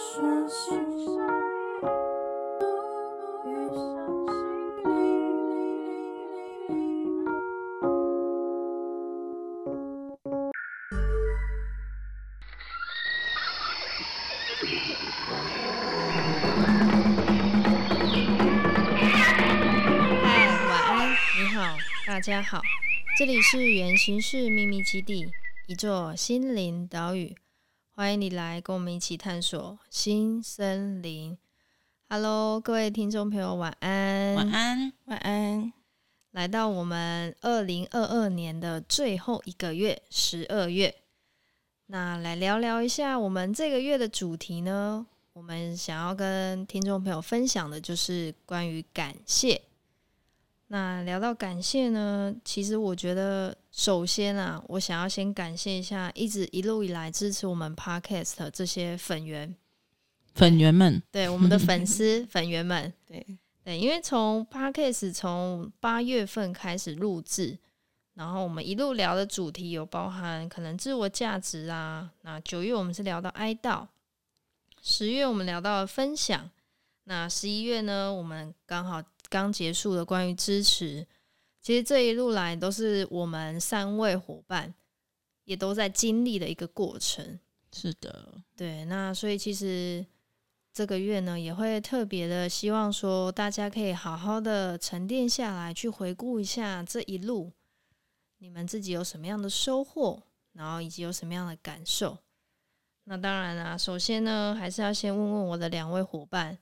嗨，晚安，你好大家好，这里是源形式秘密基地，一座心灵岛屿，欢迎你来跟我们一起探索新森林。Hello，各位听众朋友，晚安，晚安，晚安。来到我们二零二二年的最后一个月，十二月，那来聊聊一下我们这个月的主题呢？我们想要跟听众朋友分享的就是关于感谢。那聊到感谢呢，其实我觉得，首先啊，我想要先感谢一下一直一路以来支持我们 Podcast 的这些粉员、粉员们，对我们的粉丝粉员们，对。对，因为从 Podcast 从八月份开始录制，然后我们一路聊的主题有包含可能自我价值啊，那九月我们是聊到哀悼，十月我们聊到了分享，那十一月呢，我们刚好。刚结束了关于支持，其实这一路来都是我们三位伙伴也都在经历的一个过程。是的，对。那所以其实这个月呢，也会特别的希望说，大家可以好好的沉淀下来，去回顾一下这一路，你们自己有什么样的收获，然后以及有什么样的感受。那当然啦，首先呢，还是要先问问我的两位伙伴。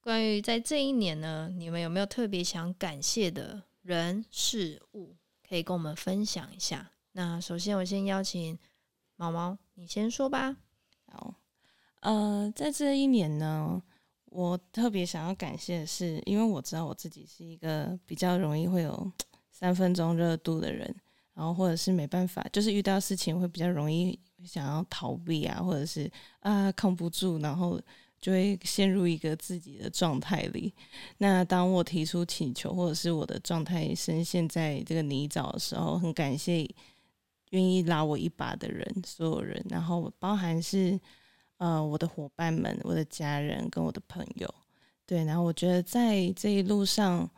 关于在这一年呢，你们有没有特别想感谢的人事物，可以跟我们分享一下？那首先我先邀请毛毛，你先说吧。好，呃，在这一年呢，我特别想要感谢的是，因为我知道我自己是一个比较容易会有 三分钟热度的人，然后或者是没办法，就是遇到事情会比较容易想要逃避啊，或者是啊扛不住，然后。就会陷入一个自己的状态里。那当我提出请求，或者是我的状态深陷在这个泥沼的时候，很感谢愿意拉我一把的人，所有人，然后包含是呃我的伙伴们、我的家人跟我的朋友。对，然后我觉得在这一路上，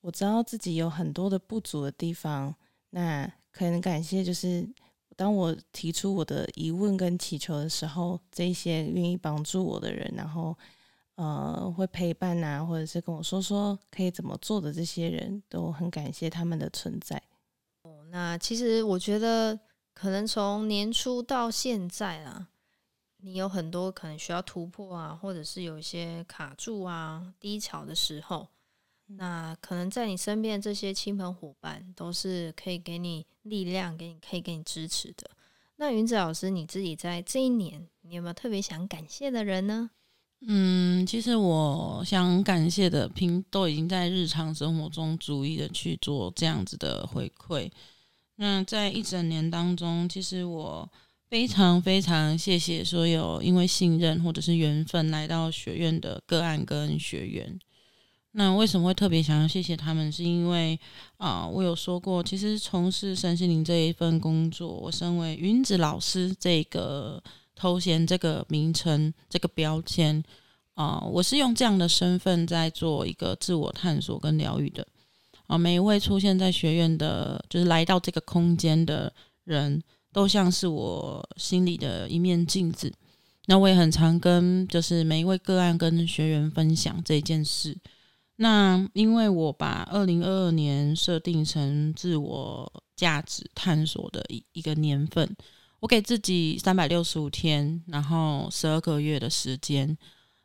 我知道自己有很多的不足的地方，那可能感谢就是。当我提出我的疑问跟祈求的时候，这些愿意帮助我的人，然后呃会陪伴啊，或者是跟我说说可以怎么做的这些人，都很感谢他们的存在。哦，那其实我觉得，可能从年初到现在啊，你有很多可能需要突破啊，或者是有一些卡住啊、低潮的时候。那可能在你身边这些亲朋伙伴都是可以给你力量，给你可以给你支持的。那云子老师，你自己在这一年，你有没有特别想感谢的人呢？嗯，其实我想感谢的，平都已经在日常生活中逐一的去做这样子的回馈。那在一整年当中，其实我非常非常谢谢所有因为信任或者是缘分来到学院的个案跟学员。那为什么会特别想要谢谢他们？是因为啊、我有说过，其实从事身心灵这一份工作，我身为云子老师这个头衔、这个名称、这个标签啊、我是用这样的身份在做一个自我探索跟疗愈的啊、每一位出现在学院的，就是来到这个空间的人，都像是我心里的一面镜子。那我也很常跟就是每一位个案跟学员分享这件事。那因为我把二零二二年设定成自我价值探索的一一个年份，我给自己三百六十五天，然后十二个月的时间，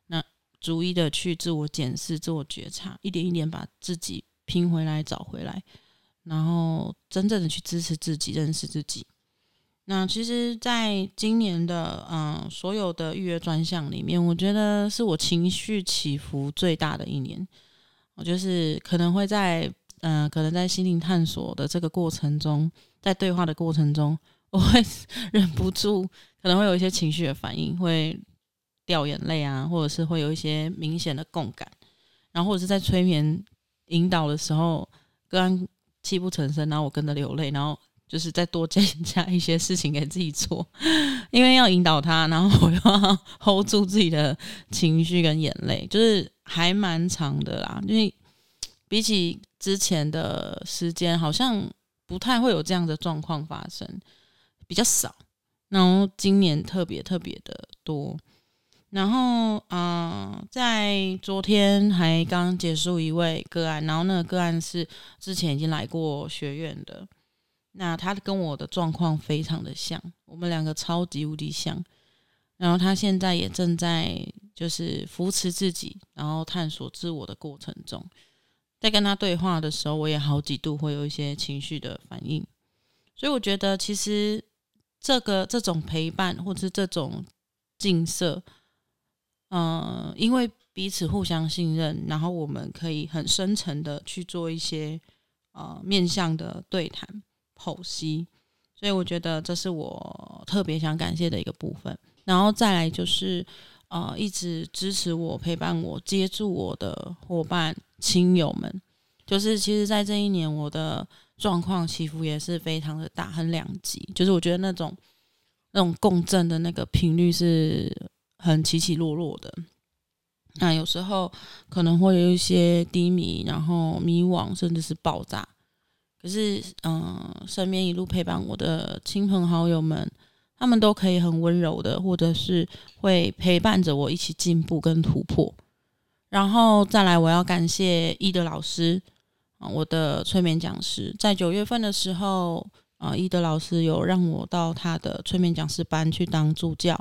那逐一的去自我检视、自我觉察，一点一点把自己拼回来、找回来，然后真正的去支持自己、认识自己。那其实，在今年的嗯所有的预约专项里面，我觉得是我情绪起伏最大的一年。就是可能会在，嗯、呃，可能在心灵探索的这个过程中，在对话的过程中，我会 忍不住，可能会有一些情绪的反应，会掉眼泪啊，或者是会有一些明显的共感，然后或者是在催眠引导的时候，个案泣不成声，然后我跟着流泪，然后就是再多加 加一些事情给自己做，因为要引导他，然后我要 hold 住自己的情绪跟眼泪，就是还蛮长的啦。因为比起之前的时间，好像不太会有这样的状况发生，比较少。然后今年特别特别的多。然后，嗯、在昨天还刚结束一位个案，然后那个个案是之前已经来过学院的。那他跟我的状况非常的像，我们两个超级无敌像。然后他现在也正在就是扶持自己，然后探索自我的过程中。在跟他对话的时候，我也好几度会有一些情绪的反应。所以我觉得，其实这个这种陪伴，或者是这种近色，嗯、因为彼此互相信任，然后我们可以很深层的去做一些呃面向的对谈。剖析，所以我觉得这是我特别想感谢的一个部分。然后再来就是，呃，一直支持我、陪伴我、接住我的伙伴、亲友们，就是其实，在这一年，我的状况起伏也是非常的大，很两极。就是我觉得那种那种共振的那个频率是很起起落落的。那有时候可能会有一些低迷，然后迷惘，甚至是爆炸。可是，嗯、身边一路陪伴我的亲朋好友们，他们都可以很温柔的，或者是会陪伴着我一起进步跟突破。然后再来，我要感谢伊德老师啊，我的催眠讲师，在九月份的时候，啊，伊德老师有让我到他的催眠讲师班去当助教。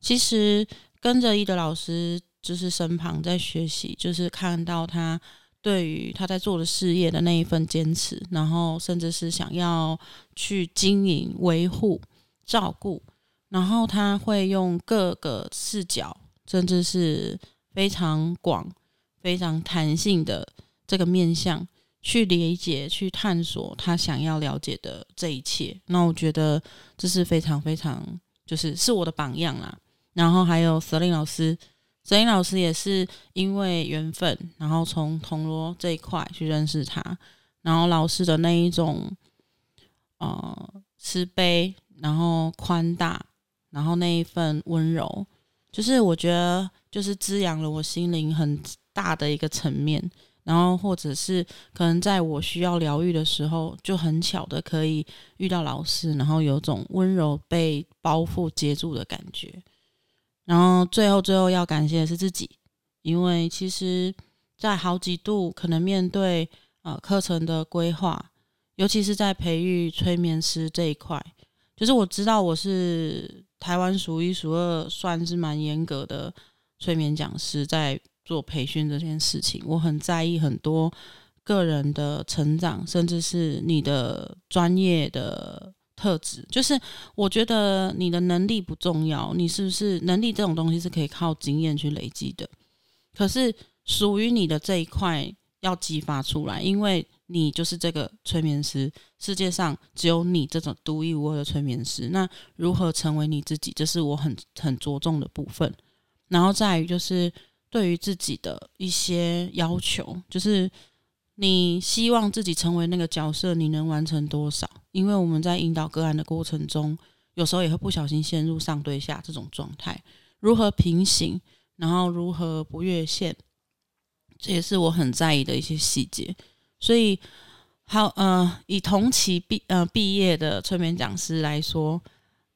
其实跟着伊德老师，就是身旁在学习，就是看到他。对于他在做的事业的那一份坚持，然后甚至是想要去经营、维护、照顾，然后他会用各个视角，甚至是非常广、非常弹性的这个面向去理解、去探索他想要了解的这一切。那我觉得这是非常非常，就是是我的榜样啦。然后还有蛇灵老师。泽英老师也是因为缘分，然后从铜锣这一块去认识他，然后老师的那一种，呃，慈悲，然后宽大，然后那一份温柔，就是我觉得就是滋养了我心灵很大的一个层面，然后或者是可能在我需要疗愈的时候，就很巧的可以遇到老师，然后有种温柔被包覆接住的感觉。然后最后最后要感谢的是自己，因为其实，在好几度可能面对呃课程的规划，尤其是在培育催眠师这一块，就是我知道我是台湾数一数二，算是蛮严格的催眠讲师，在做培训这件事情，我很在意很多个人的成长，甚至是你的专业的。特质就是，我觉得你的能力不重要，你是不是能力这种东西是可以靠经验去累积的。可是属于你的这一块要激发出来，因为你就是这个催眠师，世界上只有你这种独一无二的催眠师。那如何成为你自己，这是我很很着重的部分。然后在于就是对于自己的一些要求，就是。你希望自己成为那个角色，你能完成多少？因为我们在引导个案的过程中，有时候也会不小心陷入上对下这种状态。如何平行，然后如何不越线，这也是我很在意的一些细节。所以，好，呃，以同期毕呃毕业的催眠讲师来说，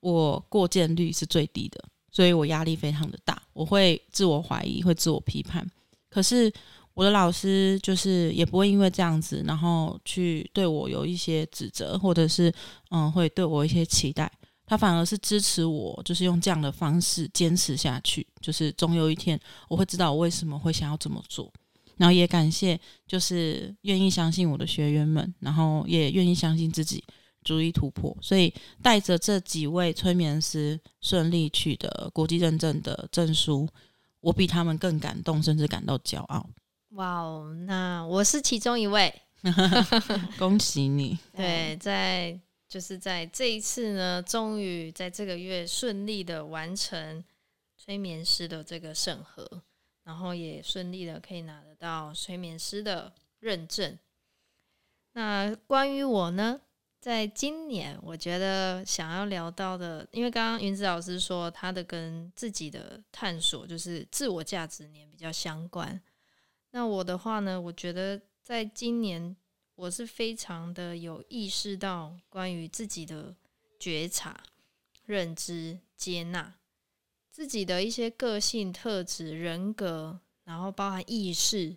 我过件率是最低的，所以我压力非常的大，我会自我怀疑，会自我批判。可是。我的老师就是也不会因为这样子，然后去对我有一些指责，或者是嗯，会对我一些期待。他反而是支持我，就是用这样的方式坚持下去。就是总有一天我会知道我为什么会想要这么做。然后也感谢，就是愿意相信我的学员们，然后也愿意相信自己，逐一突破。所以带着这几位催眠师顺利取得国际认证的证书，我比他们更感动，甚至感到骄傲。哇哦，那我是其中一位，恭喜你！对，在就是在这一次呢，终于在这个月顺利的完成催眠师的这个审核，然后也顺利的可以拿得到催眠师的认证。那关于我呢，在今年，我觉得想要聊到的，因为刚刚云子老师说他的跟自己的探索就是自我价值年比较相关。那我的话呢，我觉得在今年我是非常的有意识到关于自己的觉察、认知、接纳自己的一些个性特质、人格，然后包含意识，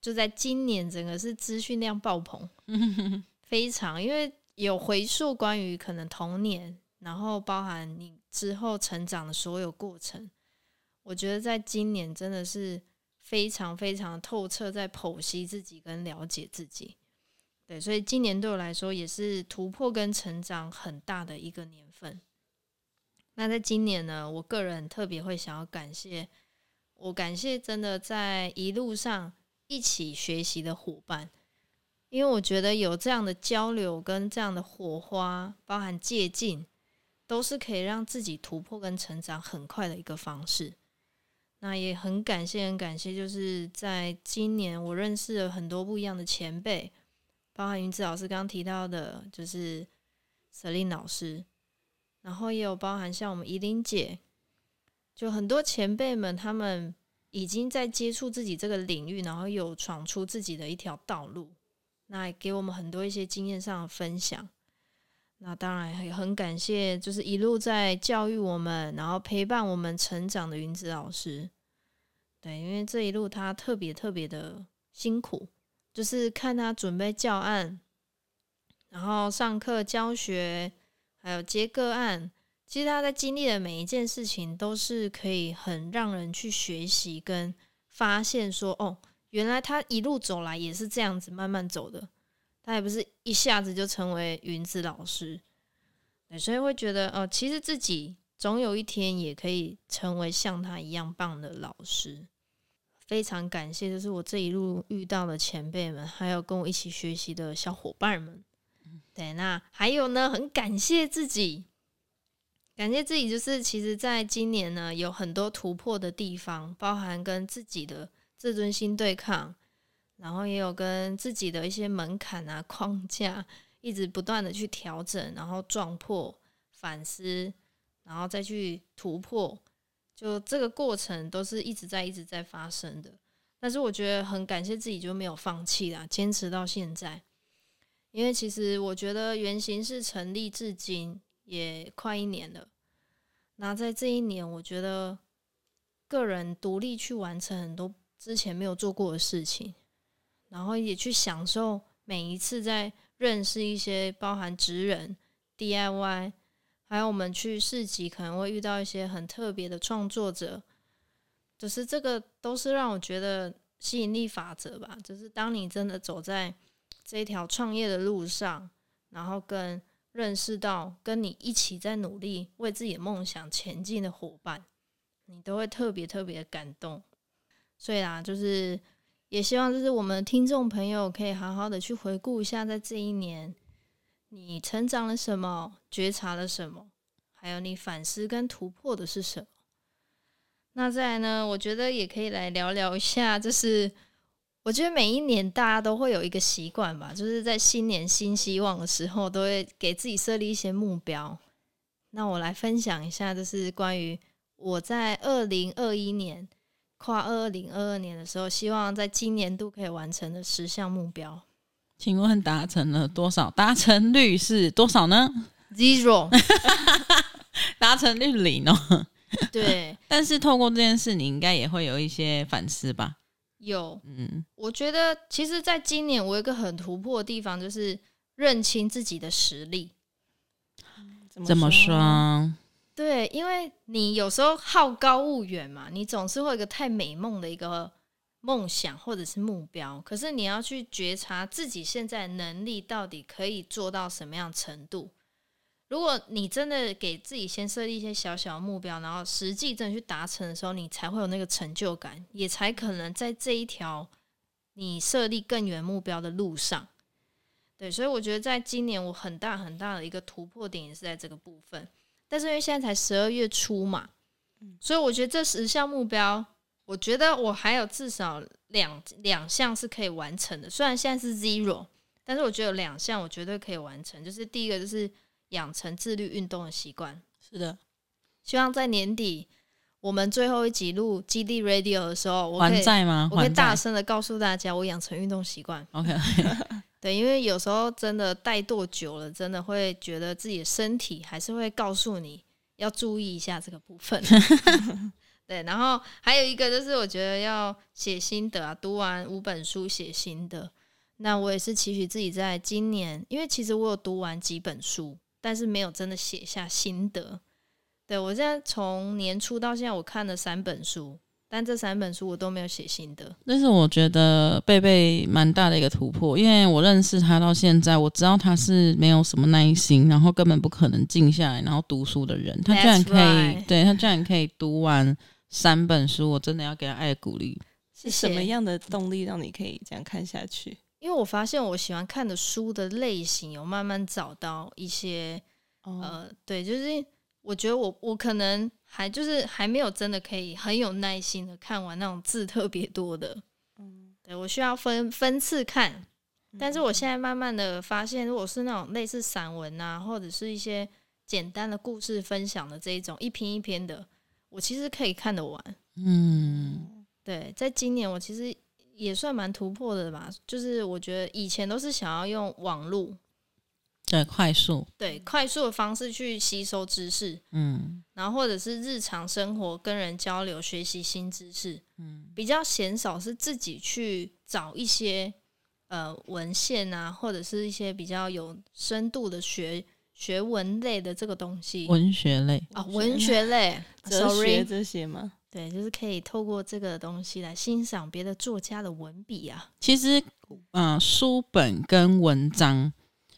就在今年整个是资讯量爆棚，非常因为有回溯关于可能童年，然后包含你之后成长的所有过程，我觉得在今年真的是。非常非常透彻，在剖析自己跟了解自己，对，所以今年对我来说也是突破跟成长很大的一个年份。那在今年呢，我个人特别会想要感谢，我感谢真的在一路上一起学习的伙伴，因为我觉得有这样的交流跟这样的火花，包含借镜，都是可以让自己突破跟成长很快的一个方式。那也很感谢，很感谢，就是在今年我认识了很多不一样的前辈，包含云子老师刚提到的，就是 Celine 老师，然后也有包含像我们怡琳姐，就很多前辈们，他们已经在接触自己这个领域，然后有闯出自己的一条道路，那给我们很多一些经验上的分享。那当然也很感谢，就是一路在教育我们，然后陪伴我们成长的云子老师。对，因为这一路他特别特别的辛苦，就是看他准备教案，然后上课教学，还有接个案。其实他在经历的每一件事情，都是可以很让人去学习跟发现说，哦，原来他一路走来也是这样子慢慢走的，他也不是一下子就成为云子老师。对，所以会觉得，哦，其实自己总有一天也可以成为像他一样棒的老师。非常感谢，就是我这一路遇到的前辈们，还有跟我一起学习的小伙伴们。对，那还有呢，很感谢自己，感谢自己，就是其实在今年呢，有很多突破的地方，包含跟自己的自尊心对抗，然后也有跟自己的一些门槛啊、框架，一直不断的去调整，然后撞破、反思，然后再去突破。就这个过程都是一直在一直在发生的，但是我觉得很感谢自己就没有放弃啦，坚持到现在。因为其实我觉得原型是成立至今也快一年了，那在这一年，我觉得个人独立去完成很多之前没有做过的事情，然后也去享受每一次在认识一些包含职人 DIY。还有我们去市集，可能会遇到一些很特别的创作者，就是这个都是让我觉得吸引力法则吧。就是当你真的走在这条创业的路上，然后跟认识到跟你一起在努力为自己的梦想前进的伙伴，你都会特别特别的感动。所以啦，就是也希望就是我们听众朋友可以好好的去回顾一下，在这一年。你成长了什么？觉察了什么？还有你反思跟突破的是什么？那再来呢？我觉得也可以来聊聊一下，就是我觉得每一年大家都会有一个习惯吧，就是在新年新希望的时候，都会给自己设立一些目标。那我来分享一下，就是关于我在二零二一年跨二零二二年的时候，希望在今年度可以完成的十项目标。请问达成了多少？达成率是多少呢？Zero，达成率零哦。对，但是透过这件事，你应该也会有一些反思吧？有，嗯，我觉得其实，在今年我有一个很突破的地方，就是认清自己的实力。怎么说？对，因为你有时候好高骛远嘛，你总是会有一个太美梦的一个。梦想或者是目标，可是你要去觉察自己现在能力到底可以做到什么样程度。如果你真的给自己先设立一些小小的目标，然后实际真的去达成的时候，你才会有那个成就感，也才可能在这一条你设立更远目标的路上。对，所以我觉得在今年我很大很大的一个突破点也是在这个部分。但是因为现在才十二月初嘛，所以我觉得这十项目标。我觉得我还有至少两两项是可以完成的，虽然现在是 zero，但是我觉得有两项我绝对可以完成，就是第一个就是养成自律运动的习惯。是的，希望在年底我们最后一集录基地 Radio 的时候，我还在吗？我可以大声的告诉大家，我养成运动习惯。OK，对，因为有时候真的怠惰久了，真的会觉得自己的身体还是会告诉你要注意一下这个部分。对，然后还有一个就是，我觉得要写心得啊，读完五本书写心得。那我也是期许自己在今年，因为其实我有读完几本书，但是没有真的写下心得。对，我现在从年初到现在，我看了三本书，但这三本书我都没有写心得。但是我觉得贝贝蛮大的一个突破，因为我认识他到现在，我知道他是没有什么耐心，然后根本不可能静下来然后读书的人。他居然可以，right. 对，他居然可以读完三本书，我真的要给他爱鼓励。是什么样的动力让你可以这样看下去？因为我发现我喜欢看的书的类型有慢慢找到一些，oh. 呃，对，就是我觉得我我可能还就是还没有真的可以很有耐心的看完那种字特别多的，嗯，对，我需要分分次看，但是我现在慢慢的发现，如果是那种类似散文啊，或者是一些简单的故事分享的这一种一篇一篇的，我其实可以看得完，嗯，对，在今年我其实。也算蛮突破的吧，就是我觉得以前都是想要用网络，对，快速，对，快速的方式去吸收知识，嗯，然后或者是日常生活跟人交流学习新知识，嗯，比较鲜少是自己去找一些呃文献啊，或者是一些比较有深度的学学文类的这个东西，文学类啊，文学类，哲学这些吗？对，就是可以透过这个东西来欣赏别的作家的文笔啊。其实，嗯、书本跟文章，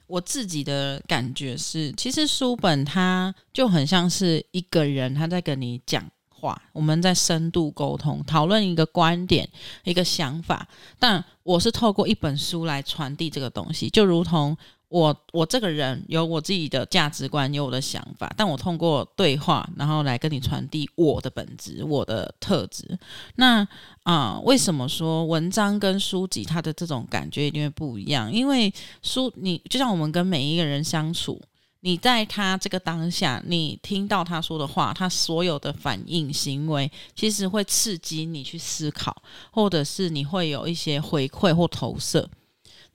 我自己的感觉是，其实书本它就很像是一个人他在跟你讲话，我们在深度沟通，讨论一个观点、一个想法。但我是透过一本书来传递这个东西，就如同。我我这个人有我自己的价值观，有我的想法，但我通过对话，然后来跟你传递我的本质、我的特质。那啊、为什么说文章跟书籍它的这种感觉一定会不一样？因为书，你就像我们跟每一个人相处，你在他这个当下，你听到他说的话，他所有的反应、行为，其实会刺激你去思考，或者是你会有一些回馈或投射。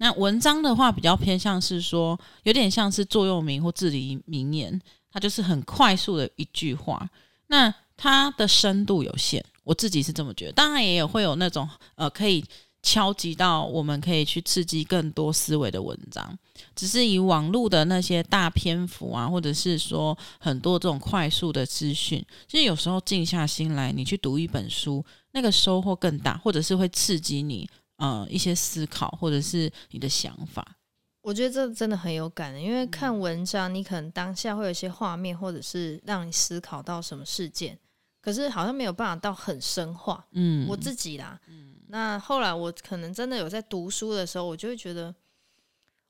那文章的话比较偏向是说，有点像是座右铭或至理名言，它就是很快速的一句话。那它的深度有限，我自己是这么觉得。当然也有会有那种呃，可以敲击到我们可以去刺激更多思维的文章。只是以网络的那些大篇幅啊，或者是说很多这种快速的资讯，其实有时候静下心来，你去读一本书，那个收获更大，或者是会刺激你。呃，一些思考或者是你的想法，我觉得这真的很有感的。因为看文章，你可能当下会有一些画面，或者是让你思考到什么事件，可是好像没有办法到很深化。嗯，我自己啦，嗯，那后来我可能真的有在读书的时候，我就会觉得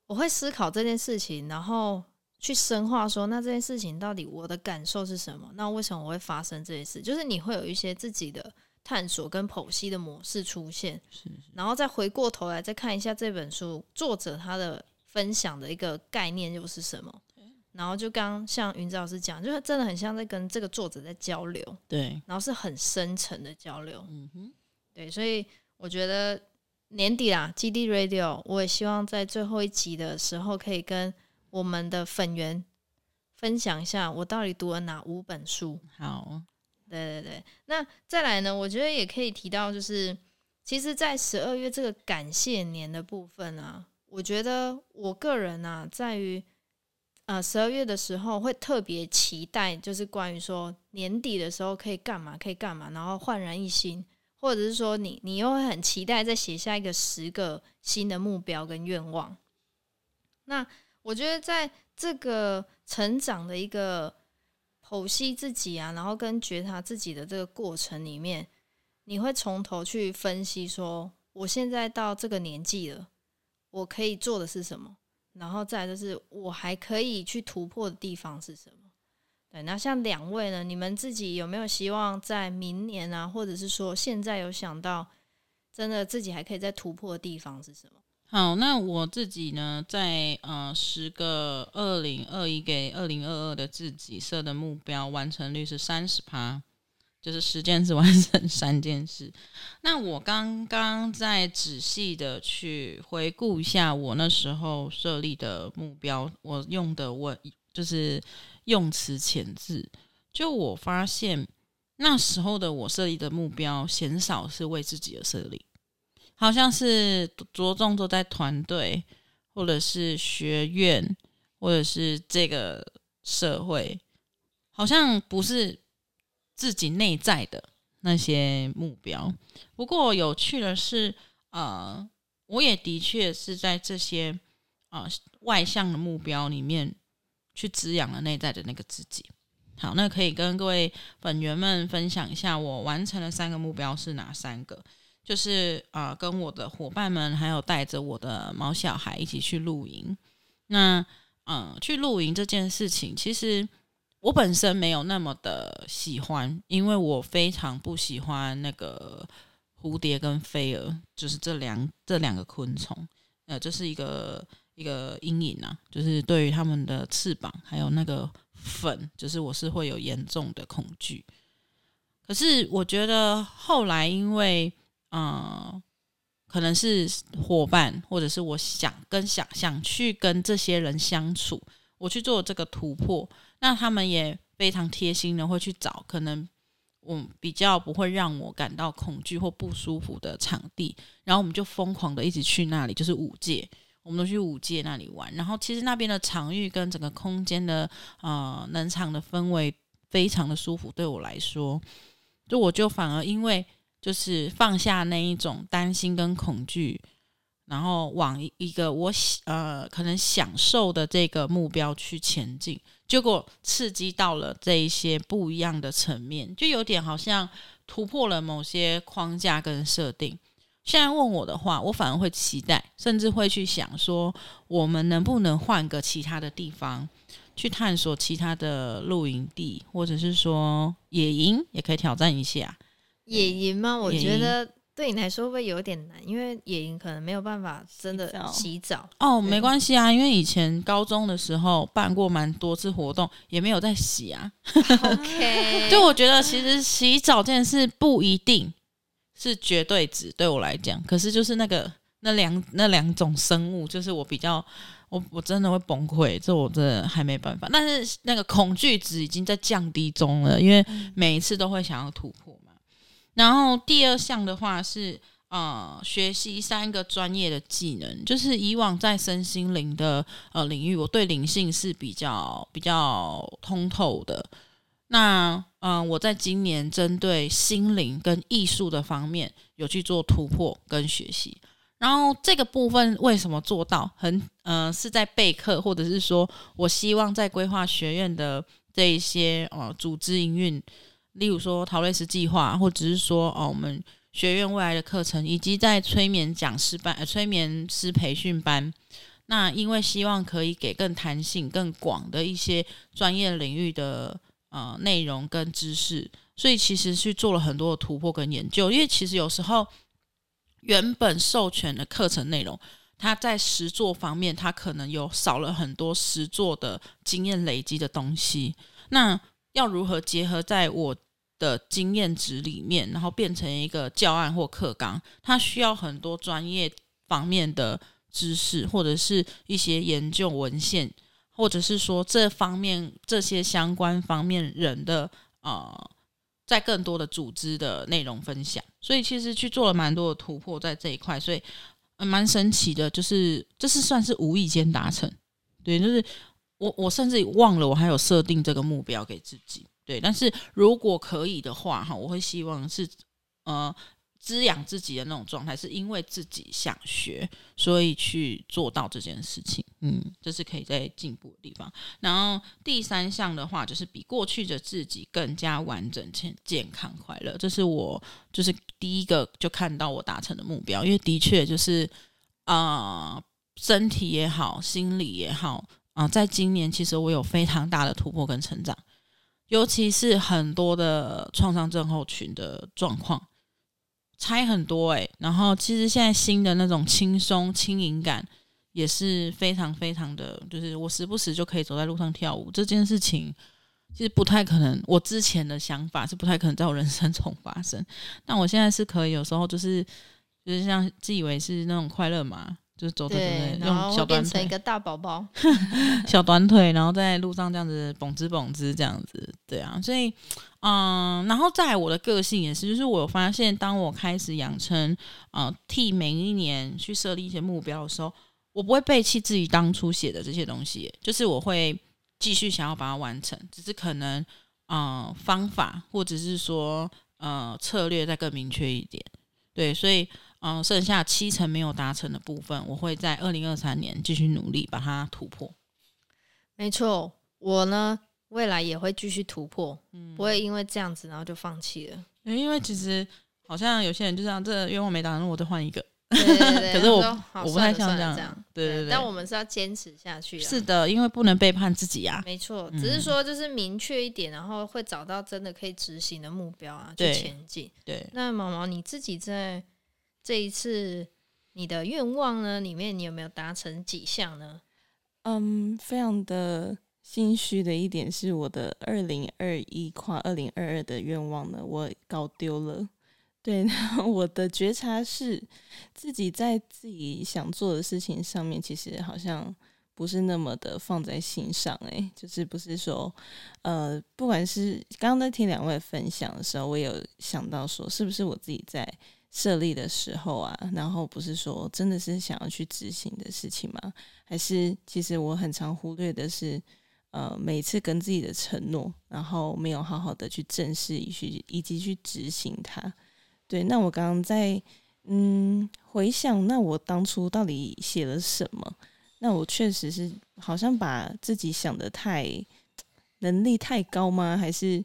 我会思考这件事情，然后去深化说，那这件事情到底我的感受是什么？那为什么我会发生这件事？就是你会有一些自己的。探索跟剖析的模式出现，是是，然后再回过头来再看一下这本书作者他的分享的一个概念又是什么，然后就刚像云子老师讲，就是真的很像在跟这个作者在交流，对，然后是很深层的交流，嗯哼，对，所以我觉得年底啦，基地 Radio，我也希望在最后一集的时候可以跟我们的粉圆分享一下我到底读了哪五本书，好。对对对，那再来呢？我觉得也可以提到，就是其实，在十二月这个感谢年的部分啊，我觉得我个人啊，在于呃十二月的时候会特别期待，就是关于说年底的时候可以干嘛，可以干嘛，然后焕然一新，或者是说你你又会很期待再写下一个十个新的目标跟愿望。那我觉得在这个成长的一个。剖析自己啊，然后跟觉察自己的这个过程里面，你会从头去分析说，我现在到这个年纪了，我可以做的是什么？然后再就是我还可以去突破的地方是什么？对，那像两位呢，你们自己有没有希望在明年啊，或者是说现在有想到真的自己还可以再突破的地方是什么？好，那我自己呢，在呃十个二零二一给二零二二的自己设的目标完成率是三十趴，就是十件事完成三件事。那我刚刚在仔细的去回顾一下我那时候设立的目标，我用的我就是用词遣字，就我发现那时候的我设立的目标，鲜少是为自己而设立。好像是着重都在团队，或者是学院，或者是这个社会，好像不是自己内在的那些目标。不过有趣的是，呃，我也的确是在这些啊、外向的目标里面去滋养了内在的那个自己。好，那可以跟各位粉员们分享一下，我完成了三个目标是哪三个？就是啊、跟我的伙伴们，还有带着我的毛小孩一起去露营。那嗯、去露营这件事情，其实我本身没有那么的喜欢，因为我非常不喜欢那个蝴蝶跟飞蛾，就是这两这两个昆虫。呃，这是一个一个阴影啊，就是对于他们的翅膀还有那个粉，就是我是会有严重的恐惧。可是我觉得后来因为嗯，可能是伙伴，或者是我想跟想想去跟这些人相处，我去做这个突破，那他们也非常贴心的会去找可能我比较不会让我感到恐惧或不舒服的场地，然后我们就疯狂的一直去那里，就是五界，我们都去五界那里玩，然后其实那边的场域跟整个空间的呃能场的氛围非常的舒服，对我来说，就我就反而因为。就是放下那一种担心跟恐惧，然后往一个我呃可能享受的这个目标去前进，结果刺激到了这一些不一样的层面，就有点好像突破了某些框架跟设定。现在问我的话，我反而会期待，甚至会去想说，我们能不能换个其他的地方去探索其他的露营地，或者是说野营，也可以挑战一下。野营吗？我觉得对你来说会不会有点难？因为野营可能没有办法真的洗澡哦。没关系啊，因为以前高中的时候办过蛮多次活动，也没有在洗啊。OK，就我觉得其实洗澡这件事不一定是绝对值，对我来讲。可是就是那个那两那两种生物，就是我比较我我真的会崩溃，这我真的还没办法。但是那个恐惧值已经在降低中了，因为每一次都会想要突破。然后第二项的话是，呃，学习三个专业的技能。就是以往在身心灵的呃领域，我对灵性是比较比较通透的。那嗯、我在今年针对心灵跟艺术的方面有去做突破跟学习。然后这个部分为什么做到很呃是在备课，或者是说我希望在规划学院的这一些呃组织营运。例如说陶瑞斯计划，或者是说哦，我们学院未来的课程，以及在催眠讲师班、呃、催眠师培训班。那因为希望可以给更弹性、更广的一些专业领域的呃内容跟知识，所以其实去做了很多的突破跟研究。因为其实有时候原本授权的课程内容，它在实作方面，它可能有少了很多实作的经验累积的东西。那要如何结合在我的经验值里面，然后变成一个教案或课纲？它需要很多专业方面的知识，或者是一些研究文献，或者是说这方面这些相关方面人的呃，在更多的组织的内容分享。所以其实去做了蛮多的突破在这一块，所以蛮神奇的，就是这是算是无意间达成，对，就是。我我甚至忘了我还有设定这个目标给自己，对，但是如果可以的话哈，我会希望是呃滋养自己的那种状态，是因为自己想学，所以去做到这件事情，嗯，这是可以在进步的地方。然后第三项的话，就是比过去的自己更加完整、健健康、快乐，这是我就是第一个就看到我达成的目标，因为的确就是啊、身体也好，心理也好。啊，在今年其实我有非常大的突破跟成长，尤其是很多的创伤症候群的状况，差很多诶、然后其实现在新的那种轻松轻盈感也是非常非常的，就是我时不时就可以走在路上跳舞这件事情。其实不太可能，我之前的想法是不太可能在我人生 中发生。但我现在是可以，有时候就是就是像自以为是那种快乐嘛，就是走着走着用小短腿，一个大宝宝，小短腿，然后在路上这样子蹦滋蹦滋这样子，对啊。所以，嗯，然后在我的个性也是，就是我有发现，当我开始养成，呃，替每一年去设立一些目标的时候，我不会背弃自己当初写的这些东西，就是我会。继续想要把它完成，只是可能，呃，方法或者是说，呃，策略再更明确一点，对，所以，嗯、呃，剩下七成没有达成的部分，我会在二零二三年继续努力把它突破。没错，我呢，未来也会继续突破，嗯，不会因为这样子然后就放弃了。因为其实好像有些人就这样，这个愿望没达成，我再换一个。对对对，可是我我不太像这样，对对对。但我们是要坚持下去。是的，因为不能背叛自己啊。没错，只是说就是明确一点，然后会找到真的可以执行的目标啊，去前进。对。那毛毛你自己在这一次你的愿望呢里面，你有没有达成几项呢？嗯，非常的心虚的一点是，我的二零二一跨二零二二的愿望呢，我搞丢了。对，我的觉察是自己在自己想做的事情上面，其实好像不是那么的放在心上。诶，就是不是说，呃，不管是刚刚在听两位分享的时候，我有想到说，是不是我自己在设立的时候啊，然后不是说真的是想要去执行的事情吗？还是其实我很常忽略的是，呃，每次跟自己的承诺，然后没有好好的去正视以及以及去执行它。对，那我刚刚在嗯回想，那我当初到底写了什么？那我确实是好像把自己想得太能力太高吗？还是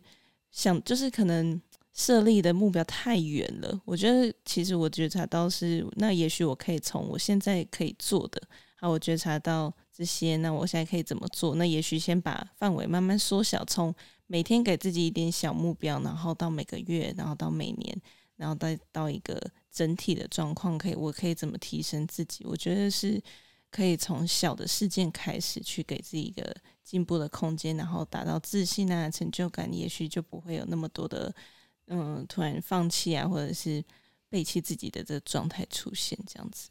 想就是可能设立的目标太远了？我觉得其实我觉察到是，那也许我可以从我现在可以做的，好，我觉察到这些，那我现在可以怎么做？那也许先把范围慢慢缩小，从每天给自己一点小目标，然后到每个月，然后到每年。然后再到一个整体的状况，可以，我可以怎么提升自己？我觉得是可以从小的事件开始，去给自己一个进步的空间，然后达到自信啊、成就感，也许就不会有那么多的嗯，突然放弃啊，或者是背弃自己的这个状态出现。这样子，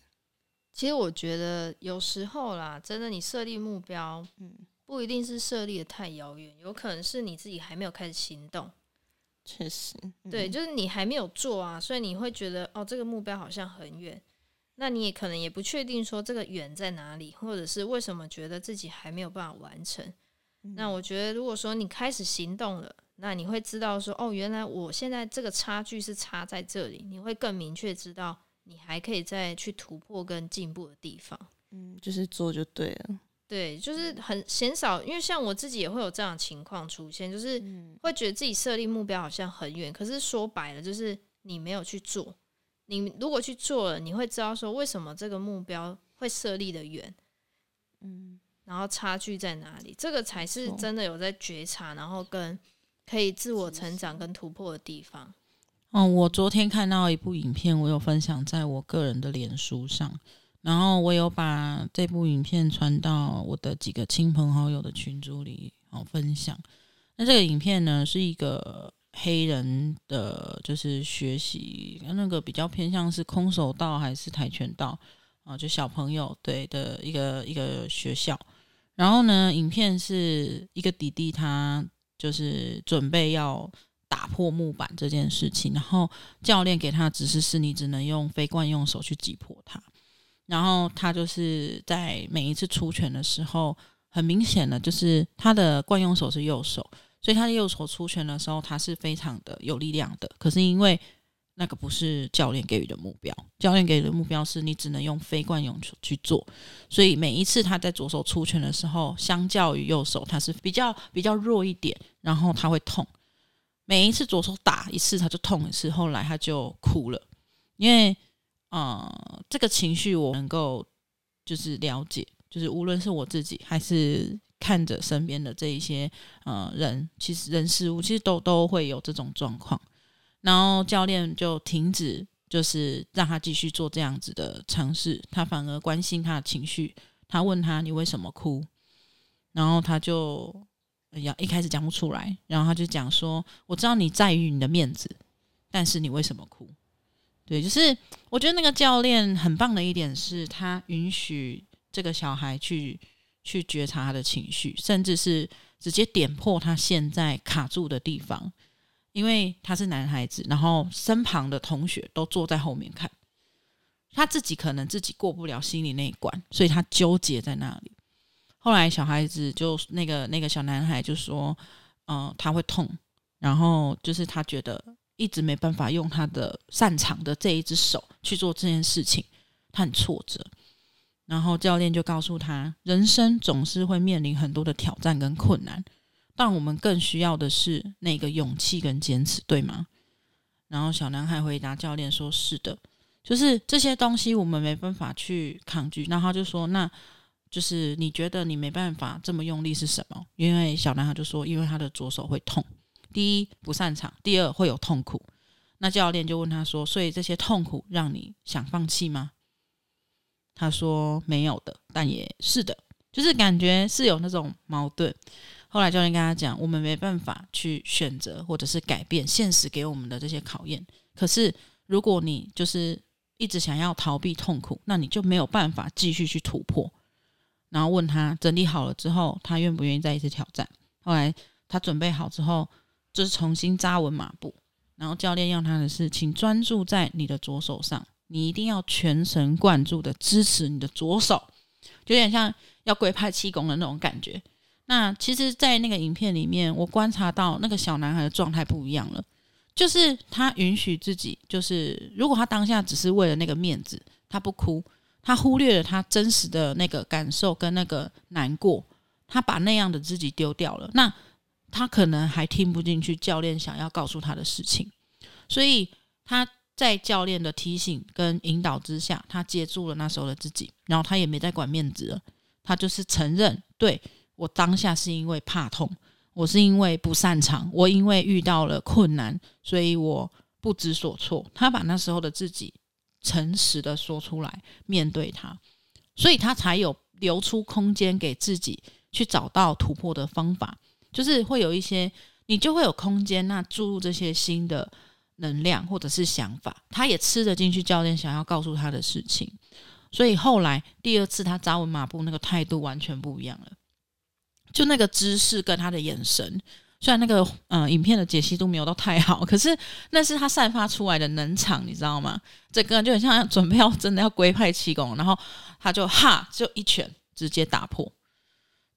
其实我觉得有时候啦，真的，你设立目标，嗯，不一定是设立的太遥远，有可能是你自己还没有开始行动。确实，嗯、对，就是你还没有做啊，所以你会觉得哦，这个目标好像很远。那你也可能也不确定说这个远在哪里，或者是为什么觉得自己还没有办法完成。嗯、那我觉得，如果说你开始行动了，那你会知道说哦，原来我现在这个差距是差在这里，你会更明确知道你还可以再去突破跟进步的地方。嗯，就是做就对了。对，就是很鲜少，因为像我自己也会有这样的情况出现，就是会觉得自己设立目标好像很远，可是说白了就是你没有去做。你如果去做了，你会知道说为什么这个目标会设立的远，嗯，然后差距在哪里，这个才是真的有在觉察，然后跟可以自我成长跟突破的地方。嗯，我昨天看到一部影片，我有分享在我个人的脸书上。然后我有把这部影片传到我的几个亲朋好友的群组里，好分享。那这个影片呢，是一个黑人的，就是学习那个比较偏向是空手道还是跆拳道啊，就小朋友对的一个一个学校。然后呢，影片是一个弟弟，他就是准备要打破木板这件事情，然后教练给他的指示是你只能用非惯用手去击破它。然后他就是在每一次出拳的时候，很明显的就是他的惯用手是右手，所以他的右手出拳的时候，他是非常的有力量的。可是因为那个不是教练给予的目标，教练给予的目标是你只能用非惯用去做，所以每一次他在左手出拳的时候，相较于右手，他是比较比较弱一点，然后他会痛。每一次左手打一次，他就痛一次，后来他就哭了，因为。呃，这个情绪我能够就是了解，就是无论是我自己还是看着身边的这一些呃人，其实人事物其实都都会有这种状况。然后教练就停止就是让他继续做这样子的尝试，他反而关心他的情绪。他问他：“你为什么哭？”然后他就要一开始讲不出来，然后他就讲说：“我知道你在意你的面子，但是你为什么哭？”对，就是我觉得那个教练很棒的一点是他允许这个小孩去去觉察他的情绪，甚至是直接点破他现在卡住的地方。因为他是男孩子，然后身旁的同学都坐在后面看，他自己可能自己过不了心里那一关，所以他纠结在那里。后来小孩子就那个那个小男孩就说：“嗯、他会痛，然后就是他觉得。”一直没办法用他的擅长的这一只手去做这件事情，他很挫折。然后教练就告诉他，人生总是会面临很多的挑战跟困难，但我们更需要的是那个勇气跟坚持，对吗？然后小男孩回答教练说：“是的，就是这些东西我们没办法去抗拒。”然后他就说：“那就是你觉得你没办法这么用力是什么？”因为小男孩就说：“因为他的左手会痛。”第一不擅长，第二会有痛苦。那教练就问他说：“所以这些痛苦让你想放弃吗？”他说：“没有的，但也是的，就是感觉是有那种矛盾。”后来教练跟他讲：“我们没办法去选择或者是改变现实给我们的这些考验。可是如果你就是一直想要逃避痛苦，那你就没有办法继续去突破。”然后问他整理好了之后，他愿不愿意再一次挑战？后来他准备好之后。就是重新扎稳马步，然后教练要他的是，请专注在你的左手上，你一定要全神贯注的支持你的左手，就有点像要龟派气功的那种感觉。那其实，在那个影片里面，我观察到那个小男孩的状态不一样了，就是他允许自己，就是如果他当下只是为了那个面子，他不哭，他忽略了他真实的那个感受跟那个难过，他把那样的自己丢掉了，那。他可能还听不进去教练想要告诉他的事情，所以他在教练的提醒跟引导之下，他接住了那时候的自己，然后他也没再管面子了，他就是承认，对，我当下是因为怕痛，我是因为不擅长，我因为遇到了困难，所以我不知所措。他把那时候的自己诚实的说出来，面对他，所以他才有留出空间给自己去找到突破的方法。就是会有一些，你就会有空间，那注入这些新的能量或者是想法，他也吃得进去教练想要告诉他的事情，所以后来第二次他扎稳马步，那个态度完全不一样了，就那个姿势跟他的眼神，虽然那个嗯、影片的解析度没有到太好，可是那是他散发出来的能场，你知道吗？这个人就很像准备要真的要龟派气功，然后他就哈就一拳直接打破。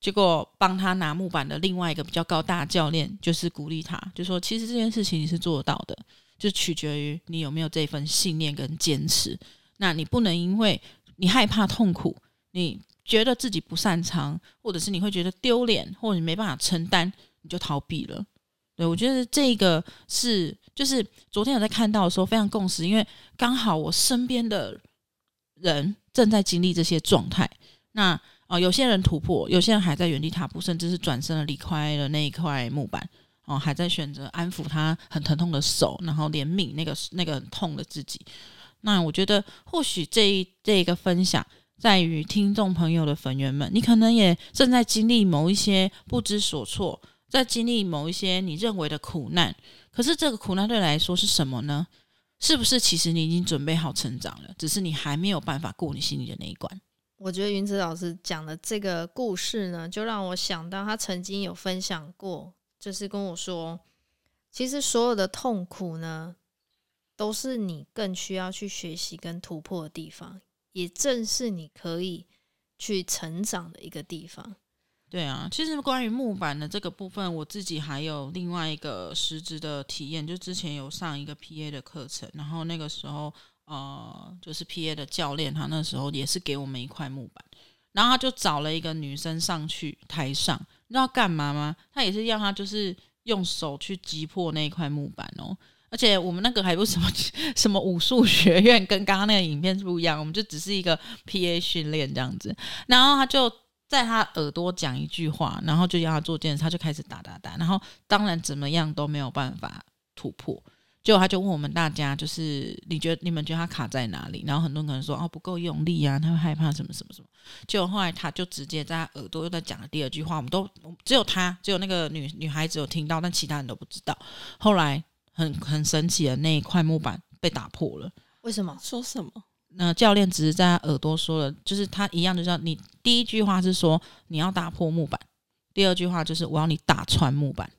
结果帮他拿木板的另外一个比较高大教练，就是鼓励他，就说：“其实这件事情你是做得到的，就取决于你有没有这份信念跟坚持。那你不能因为你害怕痛苦，你觉得自己不擅长，或者是你会觉得丢脸，或者你没办法承担，你就逃避了。对，我觉得这个是，就是昨天我在看到的时候非常共识，因为刚好我身边的人正在经历这些状态。那哦、呃，有些人突破，有些人还在原地踏步，甚至是转身了离开了那一块木板。哦、还在选择安抚他很疼痛的手，然后怜悯那个那个很痛的自己。那我觉得，或许这一这一个分享，在于听众朋友的粉圆们，你可能也正在经历某一些不知所措，在经历某一些你认为的苦难。可是这个苦难对你来说是什么呢？是不是其实你已经准备好成长了，只是你还没有办法过你心里的那一关？我觉得云子老师讲的这个故事呢，就让我想到他曾经有分享过，就是跟我说，其实所有的痛苦呢，都是你更需要去学习跟突破的地方，也正是你可以去成长的一个地方。对啊，其实关于木板的这个部分，我自己还有另外一个实质的体验，就之前有上一个 PA 的课程，然后那个时候。呃，就是 P A 的教练，他那时候也是给我们一块木板，然后他就找了一个女生上去台上，你知道干嘛吗？他也是让他就是用手去击破那一块木板哦，而且我们那个还不是什么 什么武术学院，跟刚刚那个影片是不一样，我们就只是一个 P A 训练这样子，然后他就在他耳朵讲一句话，然后就要他做件事，他就开始打打打，然后当然怎么样都没有办法突破。结果他就问我们大家，就是你觉得你们觉得他卡在哪里？然后很多人可能说哦不够用力啊，他会害怕什么什么什么。结果后来他就直接在他耳朵又在讲了第二句话，我们都只有他只有那个女女孩子有听到，但其他人都不知道。后来很很神奇的那一块木板被打破了。为什么？说什么？那教练只是在他耳朵说了，就是他一样，就叫你第一句话是说你要打破木板，第二句话就是我要你打穿木板。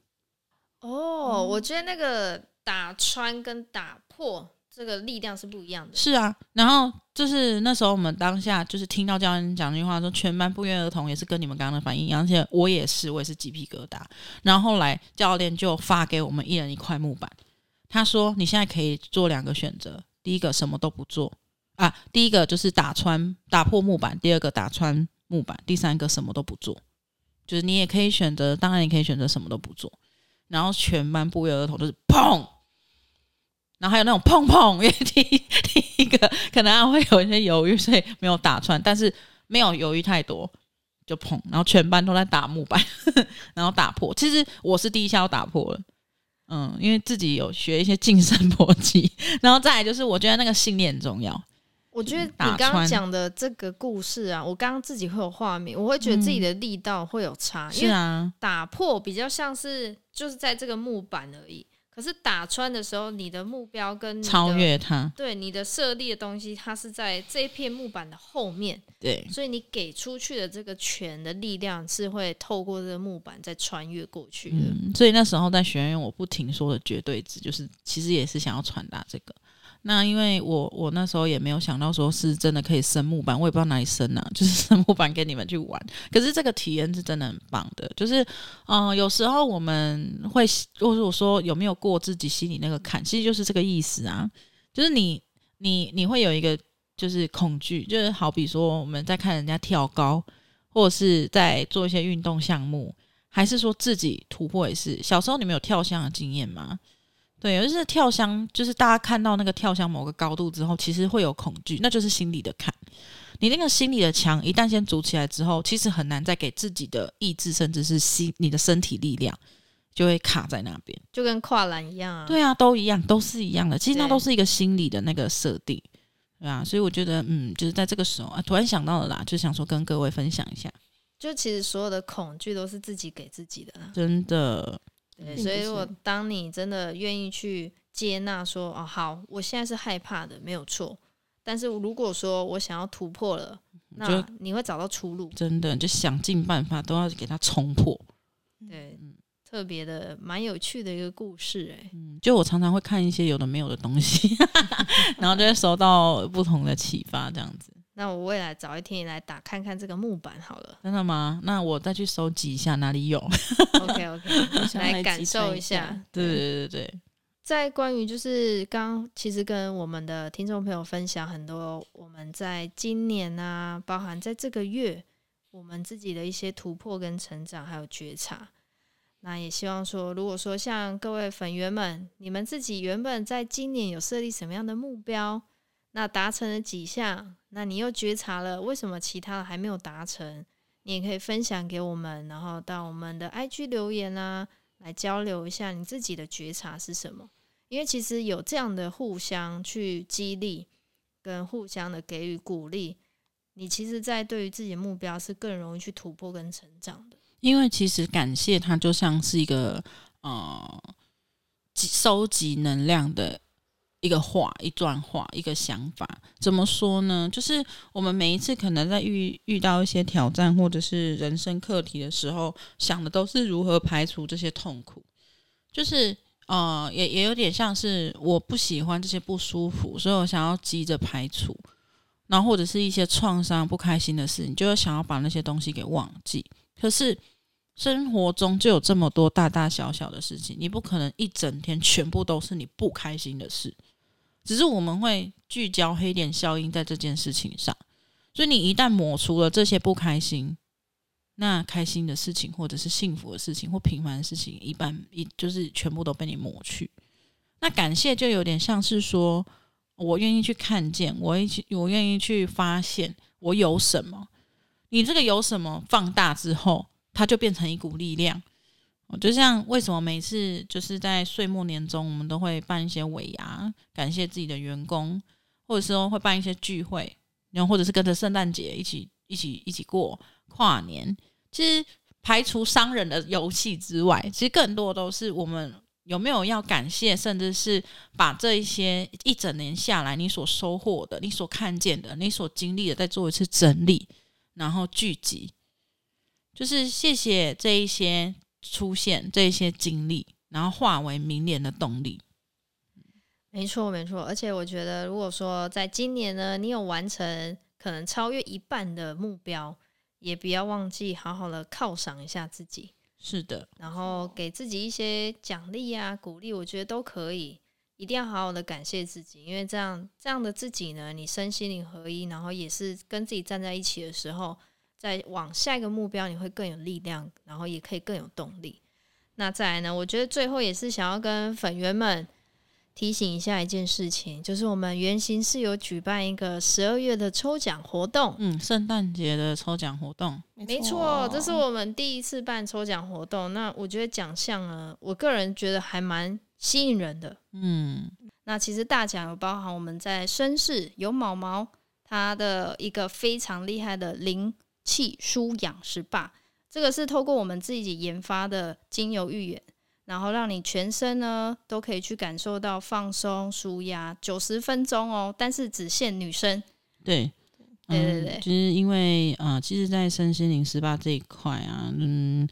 哦，我觉得那个。打穿跟打破这个力量是不一样的。是啊，然后就是那时候我们当下就是听到教练讲那句话，说全班不约而同也是跟你们刚刚的反应一样，而且我也是，我也是鸡皮疙瘩。然后后来教练就发给我们一人一块木板，他说你现在可以做两个选择，第一个什么都不做。啊，第一个就是打穿打破木板，第二个打穿木板，第三个什么都不做，就是你也可以选择，当然你可以选择什么都不做。然后全班不约而同就是砰，然后还有那种砰砰，因为第一第一个可能还会有一些犹豫，所以没有打穿，但是没有犹豫太多就砰，然后全班都在打木板，然后打破。其实我是第一下要打破了，嗯，因为自己有学一些近身 搏击，然后再来就是我觉得那个信念很重要。我觉得你刚刚讲的这个故事啊，我刚刚自己会有画面，我会觉得自己的力道会有差。嗯、因为打破比较像是就是在这个木板而已，可是打穿的时候，你的目标跟超越它，对你的设立的东西，它是在这一片木板的后面。对，所以你给出去的这个拳的力量是会透过这个木板再穿越过去的。嗯，所以那时候在学院，我不停说的绝对值，就是其实也是想要传达这个。那因为我我那时候也没有想到说是真的可以升木板，我也不知道哪里升呢、就是升木板给你们去玩。可是这个体验是真的很棒的，就是嗯、有时候我们会，或者我说有没有过自己心里那个坎，其实就是这个意思啊，就是你你你会有一个就是恐惧，就是好比说我们在看人家跳高，或者是在做一些运动项目，还是说自己突破也是。小时候你们有跳箱的经验吗？对，尤其是跳箱，就是大家看到那个跳箱某个高度之后，其实会有恐惧，那就是心理的坎。你那个心理的墙一旦先筑起来之后，其实很难再给自己的意志，甚至是心你的身体力量，就会卡在那边，就跟跨栏一样啊。对啊，都一样，都是一样的。其实那都是一个心理的那个设定，对啊。所以我觉得，嗯，就是在这个时候啊，突然想到了啦，就想说跟各位分享一下，就其实所有的恐惧都是自己给自己的啦，真的。对，所以，我当你真的愿意去接纳，说哦，好，我现在是害怕的，没有错。但是如果说我想要突破了，那你会找到出路。真的，就想尽办法都要给它冲破。对，嗯、特别的蛮有趣的一个故事，哎，嗯，就我常常会看一些有的没有的东西，然后就会收到不同的启发，这样子。那我未来找一天来打看看这个木板好了。真的吗？那我再去收集一下哪里有。OK OK，来感受一下。对对对对。在关于就是刚其实跟我们的听众朋友分享很多我们在今年啊，包含在这个月我们自己的一些突破跟成长，还有觉察。那也希望说，如果说像各位粉员们，你们自己原本在今年有设立什么样的目标？那达成了几项，那你又觉察了为什么其他的还没有达成？你也可以分享给我们，然后到我们的 IG 留言啊，来交流一下你自己的觉察是什么？因为其实有这样的互相去激励，跟互相的给予鼓励，你其实，在对于自己的目标是更容易去突破跟成长的。因为其实感谢它就像是一个呃，收集能量的。一个话，一段话，一个想法，怎么说呢？就是我们每一次可能在遇遇到一些挑战或者是人生课题的时候，想的都是如何排除这些痛苦。就是呃，也也有点像是我不喜欢这些不舒服，所以我想要急着排除。然后或者是一些创伤、不开心的事，你就会想要把那些东西给忘记。可是生活中就有这么多大大小小的事情，你不可能一整天全部都是你不开心的事。只是我们会聚焦黑点效应在这件事情上，所以你一旦抹除了这些不开心，那开心的事情或者是幸福的事情或平凡的事情，一般一就是全部都被你抹去。那感谢就有点像是说，我愿意去看见，我一起，我愿意去发现我有什么。你这个有什么放大之后，它就变成一股力量。我就像为什么每次就是在岁末年终，我们都会办一些尾牙，感谢自己的员工，或者说会办一些聚会，然后或者是跟着圣诞节一起一起一起过跨年。其实排除商人的游戏之外，其实更多都是我们有没有要感谢，甚至是把这一些一整年下来你所收获的、你所看见的、你所经历的，再做一次整理，然后聚集，就是谢谢这一些。出现这些经历，然后化为明年的动力。没错，没错。而且我觉得，如果说在今年呢，你有完成可能超越一半的目标，也不要忘记好好的犒赏一下自己。是的，然后给自己一些奖励啊、鼓励，我觉得都可以。一定要好好的感谢自己，因为这样这样的自己呢，你身心灵合一，然后也是跟自己站在一起的时候。再往下一个目标，你会更有力量，然后也可以更有动力。那再来呢？我觉得最后也是想要跟粉圆们提醒一下一件事情，就是我们原型是有举办一个十二月的抽奖活动，嗯，圣诞节的抽奖活动，没错，这是我们第一次办抽奖活动。那我觉得奖项呢，我个人觉得还蛮吸引人的，嗯。那其实大奖有包含我们在绅士有毛毛他的一个非常厉害的灵气舒养 SPA，这个是透过我们自己研发的精油浴盐，然后让你全身呢都可以去感受到放松舒压，九十分钟哦，但是只限女生。对，对对对，嗯，就是因为啊、呃，其实，在身心灵 SPA 这一块啊，嗯。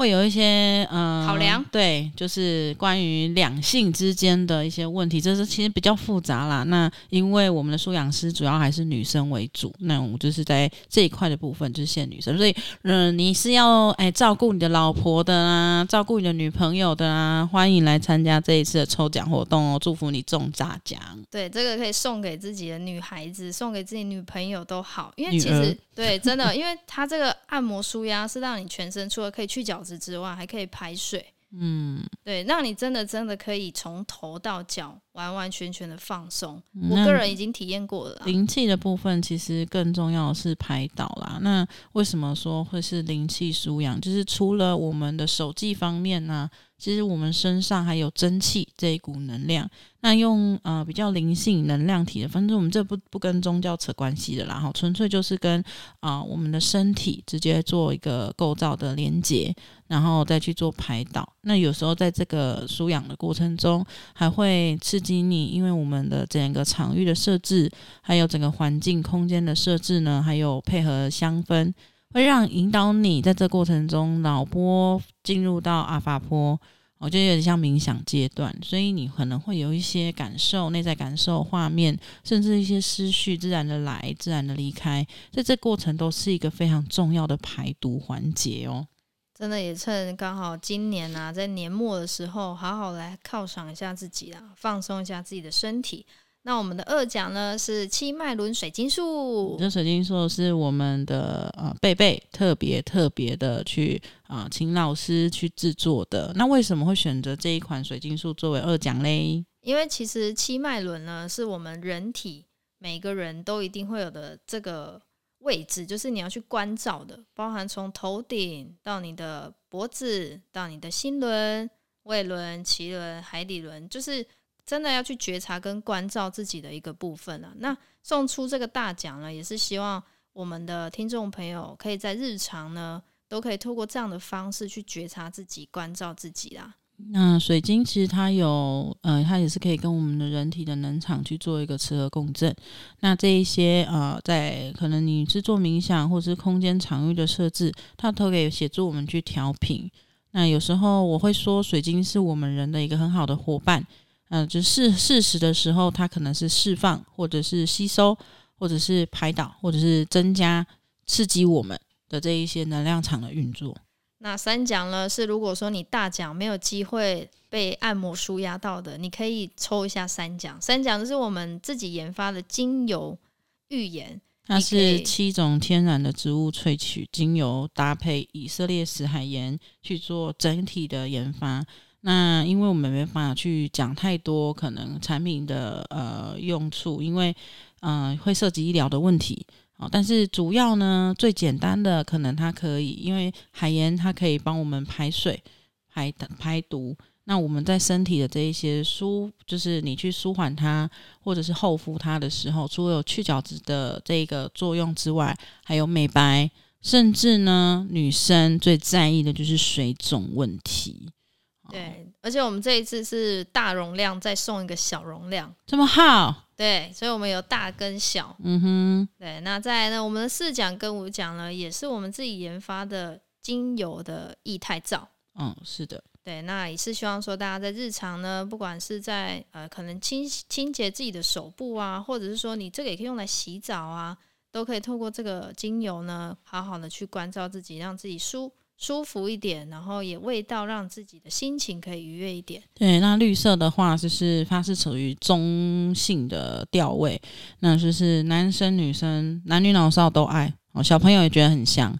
会有一些呃考量，对，就是关于两性之间的一些问题，这是其实比较复杂啦。那因为我们的舒养师主要还是女生为主，那我们就是在这一块的部分就是限女生，所以嗯、呃，你是要哎照顾你的老婆的啊，照顾你的女朋友的啊，欢迎来参加这一次的抽奖活动哦，祝福你中大奖。对，这个可以送给自己的女孩子，送给自己女朋友都好，因为其实对，真的，因为它这个按摩舒压是让你全身除了可以去角质之外，还可以排水，嗯，对，让你真的真的可以从头到脚完完全全的放松。我个人已经体验过了。灵气的部分其实更重要的是排导啦。那为什么说会是灵气舒养？就是除了我们的手技方面呢、啊，其实我们身上还有真气这一股能量。那用呃比较灵性能量体的，反正我们这不不跟宗教扯关系的啦，哈，纯粹就是跟啊、呃、我们的身体直接做一个构造的连接，然后再去做排导。那有时候在这个舒养的过程中，还会激你，因为我们的整个场域的设置，还有整个环境空间的设置呢，还有配合香氛，会让引导你在这过程中脑波进入到阿法波。我觉得有点像冥想阶段，所以你可能会有一些感受、内在感受、画面，甚至一些思绪自然的来、自然的离开，在这过程都是一个非常重要的排毒环节哦。真的也趁刚好今年啊，在年末的时候，好好来犒赏一下自己啊，放松一下自己的身体。那我们的二奖呢是七脉轮水晶树，这水晶树是我们的呃贝贝特别特别的去啊、呃、请老师去制作的。那为什么会选择这一款水晶树作为二奖嘞？因为其实七脉轮呢是我们人体每个人都一定会有的这个位置，就是你要去关照的，包含从头顶到你的脖子，到你的心轮、胃轮、脐轮、海底轮，就是。真的要去觉察跟关照自己的一个部分啊。那送出这个大奖呢，也是希望我们的听众朋友可以在日常呢，都可以透过这样的方式去觉察自己、关照自己啦。那水晶其实它有，呃，它也是可以跟我们的人体的能场去做一个磁合共振。那这一些呃，在可能你是做冥想或是空间场域的设置，它都可以协助我们去调频。那有时候我会说，水晶是我们人的一个很好的伙伴。嗯、呃，就是事实的时候，它可能是释放，或者是吸收，或者是排导，或者是增加刺激我们的这一些能量场的运作。那三奖呢？是如果说你大奖没有机会被按摩舒压到的，你可以抽一下三奖。三奖就是我们自己研发的精油浴盐，它是七种天然的植物萃取精油，搭配以色列死海盐去做整体的研发。那因为我们没办法去讲太多可能产品的呃用处，因为呃会涉及医疗的问题啊。但是主要呢，最简单的可能它可以，因为海盐它可以帮我们排水，排排毒。那我们在身体的这一些舒，就是你去舒缓它，或者是厚敷它的时候，除了有去角质的这个作用之外，还有美白，甚至呢，女生最在意的就是水肿问题。对，而且我们这一次是大容量，再送一个小容量，这么好。对，所以我们有大跟小。嗯哼。对，那再来呢，我们的四讲跟五讲呢，也是我们自己研发的精油的液态皂。嗯，是的。对，那也是希望说，大家在日常呢，不管是在呃，可能清清洁自己的手部啊，或者是说你这个也可以用来洗澡啊，都可以透过这个精油呢，好好的去关照自己，让自己舒舒服一点，然后也味道让自己的心情可以愉悦一点。对，那绿色的话，就是它是属于中性的调味，那就是男生女生男女老少都爱哦，小朋友也觉得很香。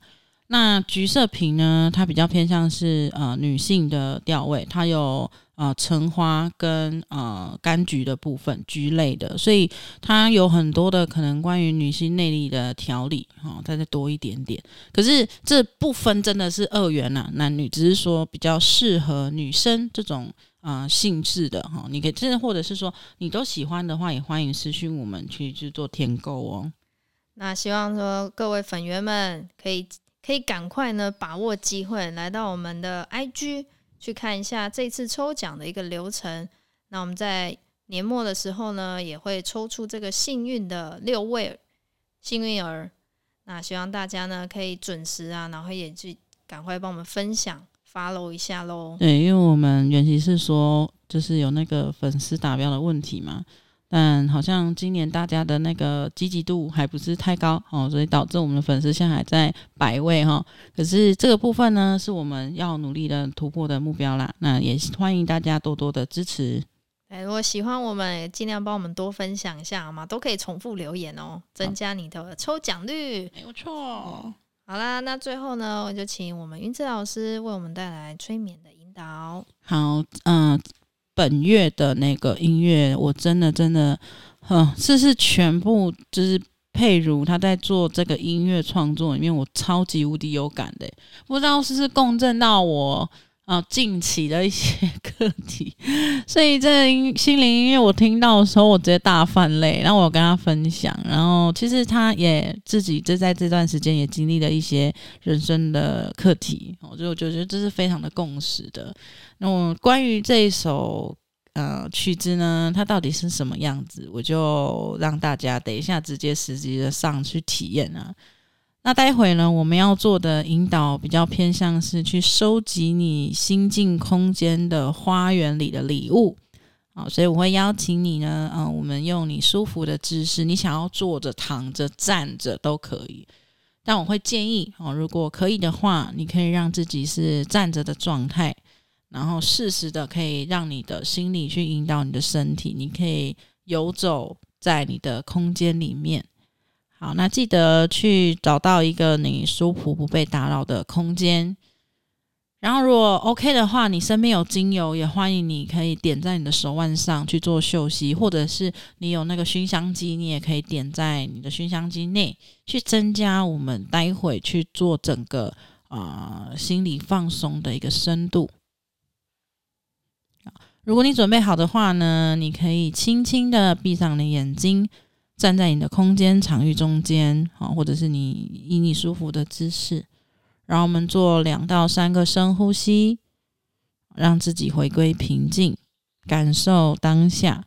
那橘色瓶呢，它比较偏向是呃女性的调味，它有呃橙花跟呃柑橘的部分，橘类的，所以它有很多的可能关于女性内力的调理，哈、哦，再再多一点点。可是这部分真的是二元呐、啊，男女只是说比较适合女生这种啊、性质的哈、你可以真的或者是说你都喜欢的话，也欢迎私讯我们去去做添购哦。那希望说各位粉圆们可以。可以赶快呢，把握机会来到我们的 IG 去看一下这次抽奖的一个流程。那我们在年末的时候呢，也会抽出这个幸运的六位幸运儿。那希望大家呢可以准时啊，然后也去赶快帮我们分享 follow 一下喽。对，因为我们原先是说，就是有那个粉丝达标的问题嘛。但好像今年大家的那个积极度还不是太高哦，所以导致我们的粉丝现在还在百位哈。可是这个部分呢，是我们要努力的突破的目标啦。那也欢迎大家多多的支持。哎，如果喜欢我们，也尽量帮我们多分享一下好吗？都可以重复留言哦，增加你的抽奖率。没有错。好啦，那最后呢，我就请我们云志老师为我们带来催眠的引导。好，嗯、呃。本月的那个音乐，我真的真的，哼，是是全部就是佩如他在做这个音乐创作里面，我超级无敌有感的，不知道是不是共振到我啊近期的一些课题，所以这心灵音乐我听到的时候，我直接大泛泪，然后我跟他分享，然后其实他也自己就在这段时间也经历了一些人生的课题，我就觉得这是非常的共识的。那么关于这一首呃曲子呢，它到底是什么样子，我就让大家等一下直接实际的上去体验啊。那待会呢，我们要做的引导比较偏向是去收集你心境空间的花园里的礼物啊，所以我会邀请你呢，嗯、我们用你舒服的姿势，你想要坐着、躺着、站着都可以。但我会建议哦，如果可以的话，你可以让自己是站着的状态。然后适时的可以让你的心理去引导你的身体，你可以游走在你的空间里面。好，那记得去找到一个你舒服不被打扰的空间。然后如果 OK 的话，你身边有精油，也欢迎你可以点在你的手腕上去做嗅吸，或者是你有那个熏香机，你也可以点在你的熏香机内，去增加我们待会去做整个啊、心理放松的一个深度。如果你准备好的话呢，你可以轻轻的闭上你眼睛，站在你的空间场域中间，啊，或者是你以你舒服的姿势，然后我们做两到三个深呼吸，让自己回归平静，感受当下。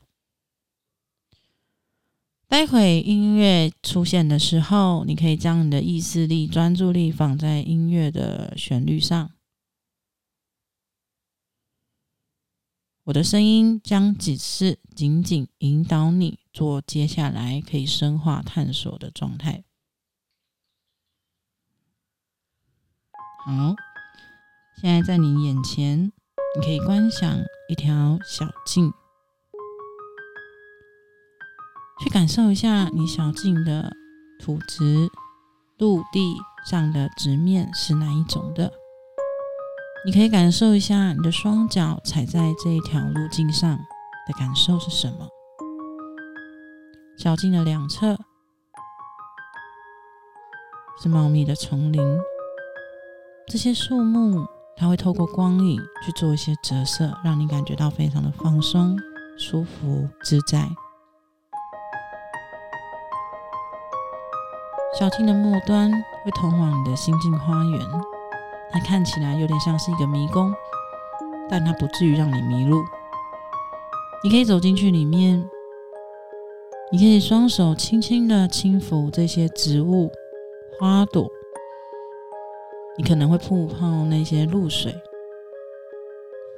待会音乐出现的时候，你可以将你的意识力、专注力放在音乐的旋律上。我的声音将只是仅仅引导你做接下来可以深化探索的状态。好，现在在你眼前，你可以观想一条小径，去感受一下你小径的土质、陆地上的直面是哪一种的。你可以感受一下你的双脚踩在这一条路径上的感受是什么？小径的两侧是茂密的丛林，这些树木它会透过光影去做一些折射，让你感觉到非常的放松、舒服、自在。小径的末端会通往你的心境花园，它看起来有点像是一个迷宫，但它不至于让你迷路。你可以走进去里面，你可以双手轻轻的轻抚这些植物、花朵，你可能会碰碰那些露水，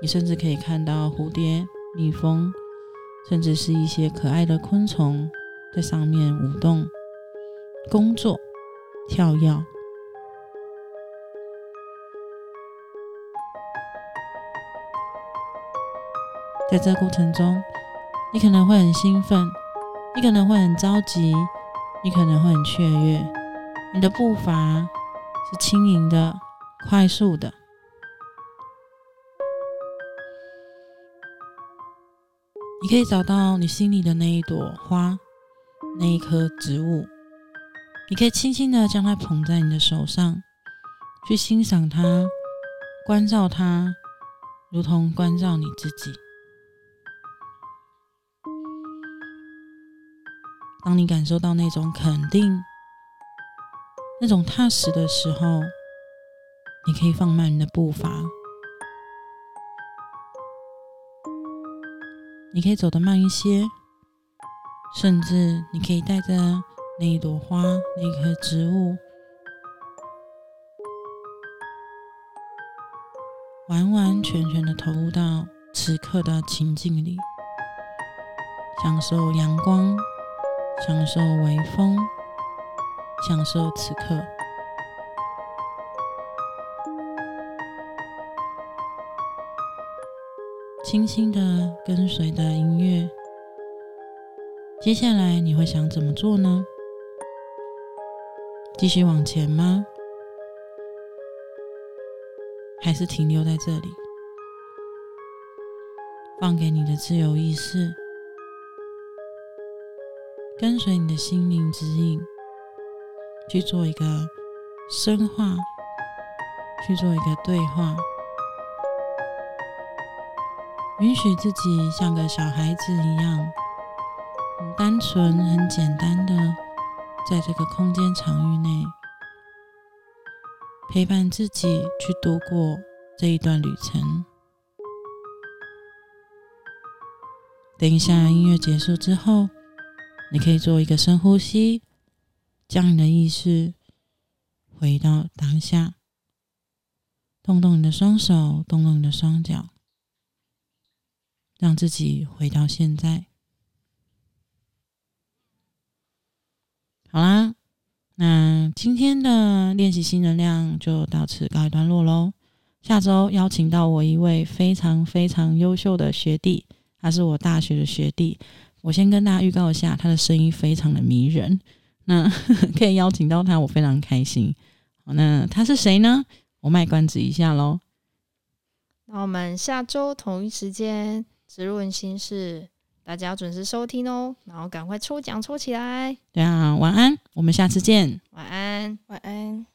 你甚至可以看到蝴蝶、蜜蜂，甚至是一些可爱的昆虫在上面舞动。工作、跳跃，在这过程中，你可能会很兴奋，你可能会很着急，你可能会很雀跃。你的步伐是轻盈的、快速的。你可以找到你心里的那一朵花，那一棵植物。你可以轻轻的将它捧在你的手上，去欣赏它，关照它，如同关照你自己。当你感受到那种肯定、那种踏实的时候，你可以放慢你的步伐，你可以走得慢一些，甚至你可以带着。那一朵花，那一棵植物，完完全全的投入到此刻的情境里，享受阳光，享受微风，享受此刻，轻轻的跟随的音乐。接下来你会想怎么做呢？继续往前吗？还是停留在这里？放给你的自由意识，跟随你的心灵指引，去做一个深化，去做一个对话，允许自己像个小孩子一样，很单纯、很简单的。在这个空间场域内，陪伴自己去度过这一段旅程。等一下音乐结束之后，你可以做一个深呼吸，将你的意识回到当下，动动你的双手，动动你的双脚，让自己回到现在。好啦，那今天的练习新能量就到此告一段落喽。下周邀请到我一位非常非常优秀的学弟，他是我大学的学弟。我先跟大家预告一下，他的声音非常的迷人，那呵 呵可以邀请到他，我非常开心。好，那他是谁呢？我卖关子一下喽。那我们下周同一时间，植入人心事。大家要准时收听哦，然后赶快抽奖抽起来。对啊，晚安，我们下次见。晚安，晚安。